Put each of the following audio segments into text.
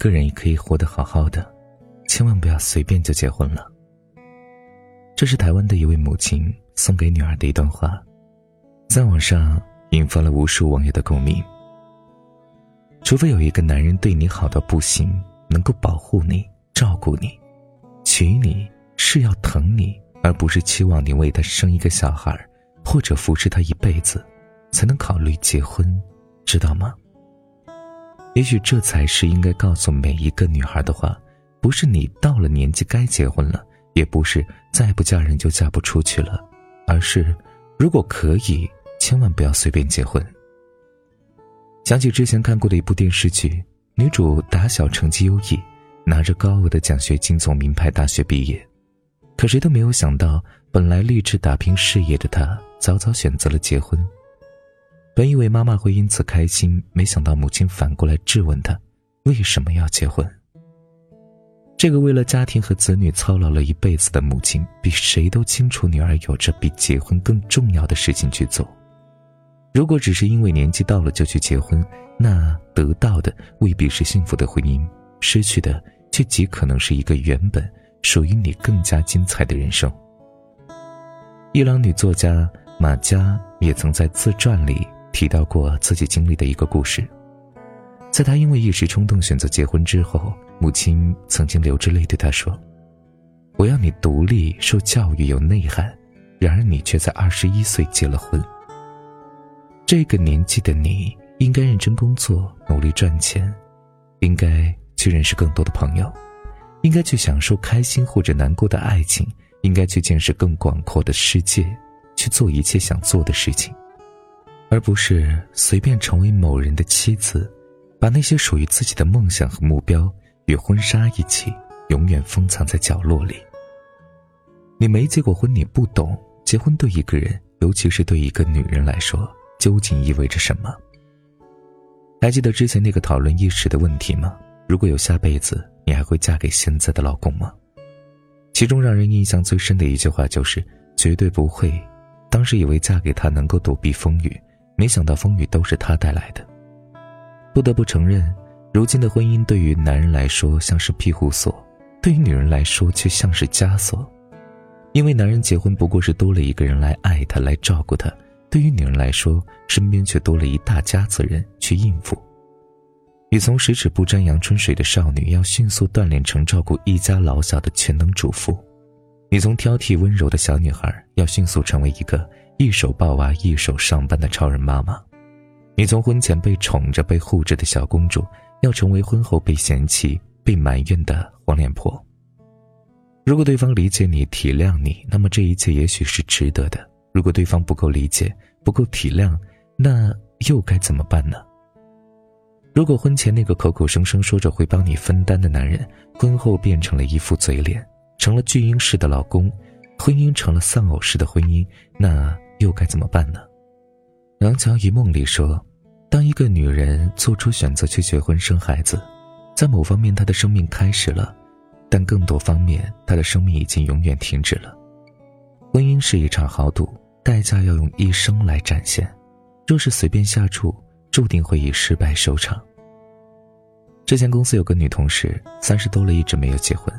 个人也可以活得好好的，千万不要随便就结婚了。这是台湾的一位母亲送给女儿的一段话，在网上引发了无数网友的共鸣。除非有一个男人对你好到不行，能够保护你、照顾你，娶你是要疼你，而不是期望你为他生一个小孩，或者扶持他一辈子，才能考虑结婚，知道吗？也许这才是应该告诉每一个女孩的话，不是你到了年纪该结婚了，也不是再不嫁人就嫁不出去了，而是，如果可以，千万不要随便结婚。想起之前看过的一部电视剧，女主打小成绩优异，拿着高额的奖学金从名牌大学毕业，可谁都没有想到，本来立志打拼事业的她，早早选择了结婚。本以为妈妈会因此开心，没想到母亲反过来质问他：“为什么要结婚？”这个为了家庭和子女操劳了一辈子的母亲，比谁都清楚女儿有着比结婚更重要的事情去做。如果只是因为年纪到了就去结婚，那得到的未必是幸福的婚姻，失去的却极可能是一个原本属于你更加精彩的人生。伊朗女作家马佳也曾在自传里。提到过自己经历的一个故事，在他因为一时冲动选择结婚之后，母亲曾经流着泪对他说：“我要你独立、受教育、有内涵。”然而你却在二十一岁结了婚。这个年纪的你应该认真工作，努力赚钱，应该去认识更多的朋友，应该去享受开心或者难过的爱情，应该去见识更广阔的世界，去做一切想做的事情。而不是随便成为某人的妻子，把那些属于自己的梦想和目标与婚纱一起，永远封藏在角落里。你没结过婚，你不懂结婚对一个人，尤其是对一个女人来说，究竟意味着什么。还记得之前那个讨论一时的问题吗？如果有下辈子，你还会嫁给现在的老公吗？其中让人印象最深的一句话就是“绝对不会”。当时以为嫁给他能够躲避风雨。没想到风雨都是他带来的。不得不承认，如今的婚姻对于男人来说像是庇护所，对于女人来说却像是枷锁。因为男人结婚不过是多了一个人来爱他、来照顾他，对于女人来说，身边却多了一大家子人去应付。你从十指不沾阳春水的少女，要迅速锻炼成照顾一家老小的全能主妇；你从挑剔温柔的小女孩，要迅速成为一个。一手抱娃，一手上班的超人妈妈，你从婚前被宠着、被护着的小公主，要成为婚后被嫌弃、被埋怨的黄脸婆。如果对方理解你、体谅你，那么这一切也许是值得的；如果对方不够理解、不够体谅，那又该怎么办呢？如果婚前那个口口声声说着会帮你分担的男人，婚后变成了一副嘴脸，成了巨婴式的老公，婚姻成了丧偶式的婚姻，那……又该怎么办呢？《廊桥遗梦》里说，当一个女人做出选择去结婚生孩子，在某方面她的生命开始了，但更多方面她的生命已经永远停止了。婚姻是一场豪赌，代价要用一生来展现。若是随便下注，注定会以失败收场。之前公司有个女同事，三十多了一直没有结婚，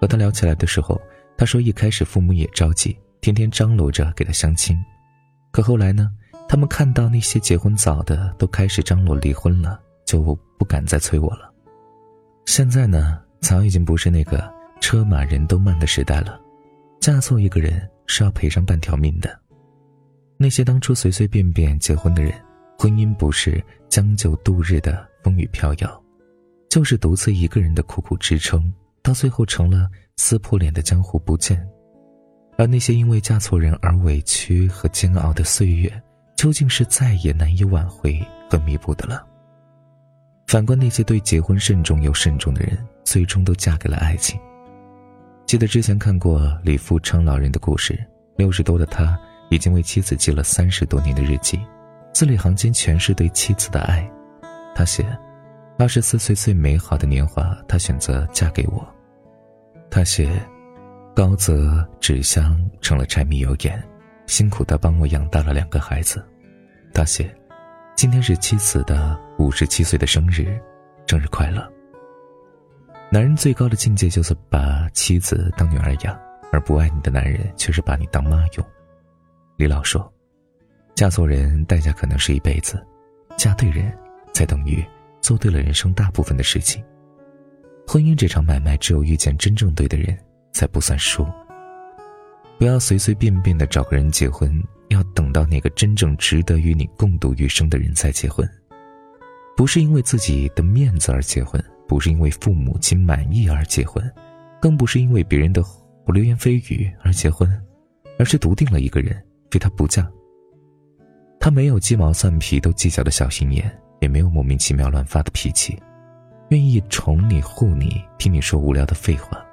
和她聊起来的时候，她说一开始父母也着急，天天张罗着给她相亲。可后来呢？他们看到那些结婚早的都开始张罗离婚了，就不敢再催我了。现在呢，早已经不是那个车马人都慢的时代了。嫁错一个人是要赔上半条命的。那些当初随随便便结婚的人，婚姻不是将就度日的风雨飘摇，就是独自一个人的苦苦支撑，到最后成了撕破脸的江湖不见。而那些因为嫁错人而委屈和煎熬的岁月，究竟是再也难以挽回和弥补的了。反观那些对结婚慎重又慎重的人，最终都嫁给了爱情。记得之前看过李富昌老人的故事，六十多的他已经为妻子记了三十多年的日记，字里行间全是对妻子的爱。他写：“二十四岁最美好的年华，他选择嫁给我。”他写。高泽纸箱成了柴米油盐，辛苦的帮我养大了两个孩子。他写：“今天是妻子的五十七岁的生日，生日快乐。”男人最高的境界就是把妻子当女儿养，而不爱你的男人却是把你当妈用。李老说：“嫁错人，代价可能是一辈子；嫁对人，才等于做对了人生大部分的事情。婚姻这场买卖，只有遇见真正对的人，才不算输。不要随随便便的找个人结婚，要等到那个真正值得与你共度余生的人再结婚。不是因为自己的面子而结婚。”不是因为父母亲满意而结婚，更不是因为别人的流言蜚语而结婚，而是笃定了一个人，非他不嫁。他没有鸡毛蒜皮都计较的小心眼，也没有莫名其妙乱发的脾气，愿意宠你护你，听你说无聊的废话。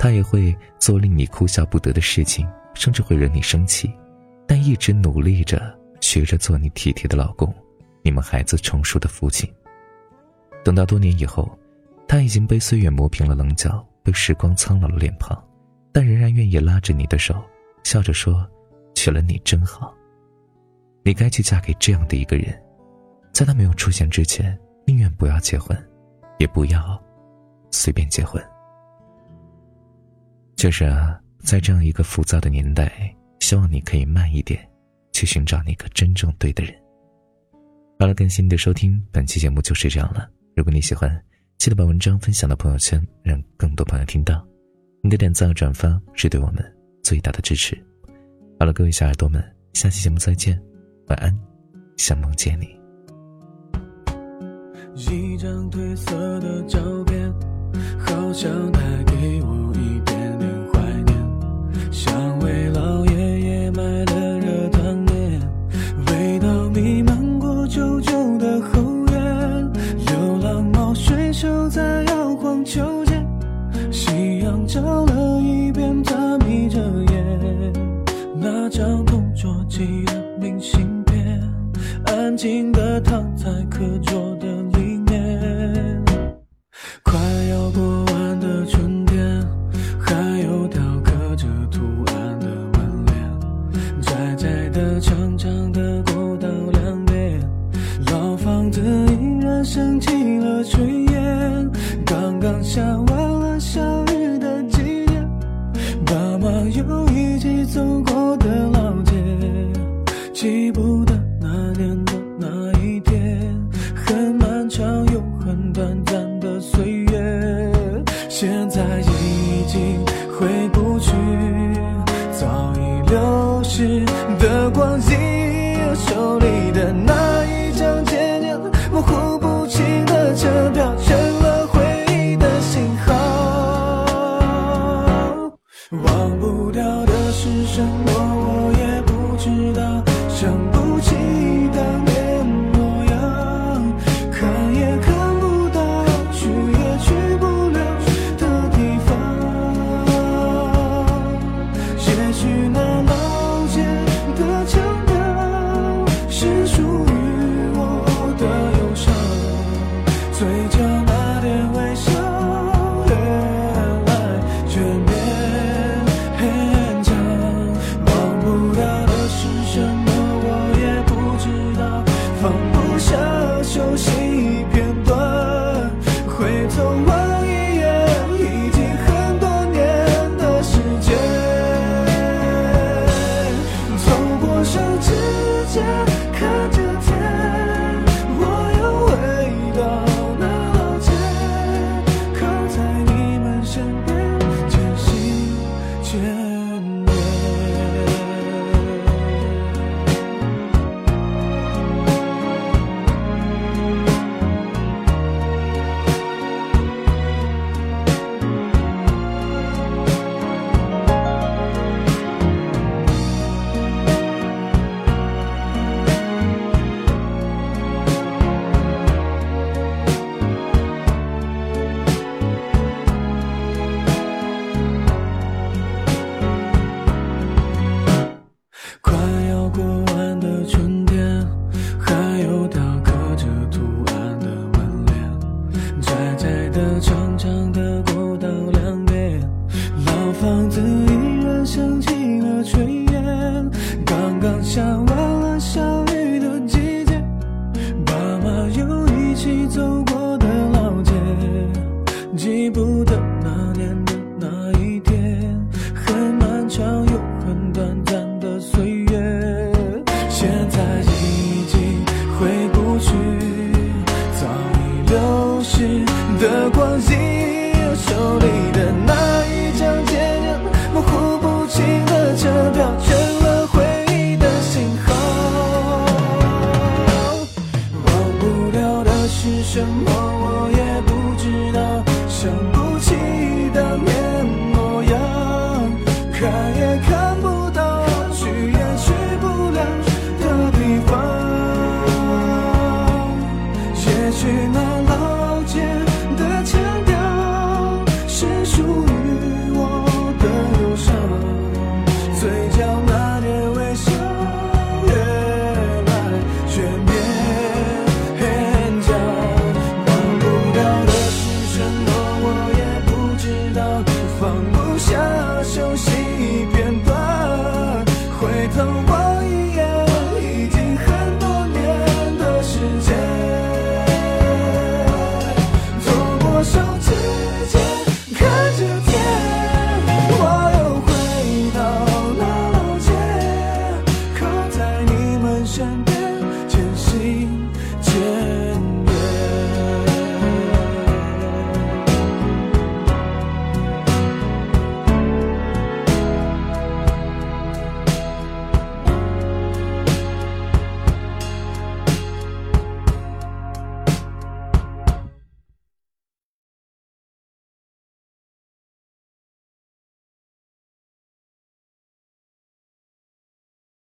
他也会做令你哭笑不得的事情，甚至会惹你生气，但一直努力着，学着做你体贴的老公，你们孩子成熟的父亲。等到多年以后。他已经被岁月磨平了棱角，被时光苍老了脸庞，但仍然愿意拉着你的手，笑着说：“娶了你真好。”你该去嫁给这样的一个人，在他没有出现之前，宁愿不要结婚，也不要随便结婚。就是啊，在这样一个浮躁的年代，希望你可以慢一点，去寻找那个真正对的人。好了，感谢你的收听，本期节目就是这样了。如果你喜欢，记得把文章分享到朋友圈，让更多朋友听到。你的点赞和转发是对我们最大的支持。好了，各位小耳朵们，下期节目再见，晚安，想梦见你。一张褪色的照片，好像带给我一，像为老爷爷买的热汤面，味道弥漫过旧旧的后。就在摇晃秋千，夕阳照了一遍，他眯着眼。那张同桌寄的明信片，安静的躺在课桌窄窄的、长长的过道两边，老房子依然升起了炊记不得那年的哪一天，很漫长又很短暂的岁月。现在已经回不去，早已流逝的光阴。手里的那一张渐渐模糊不清的车票，成了回忆的信号。忘不掉的是什么？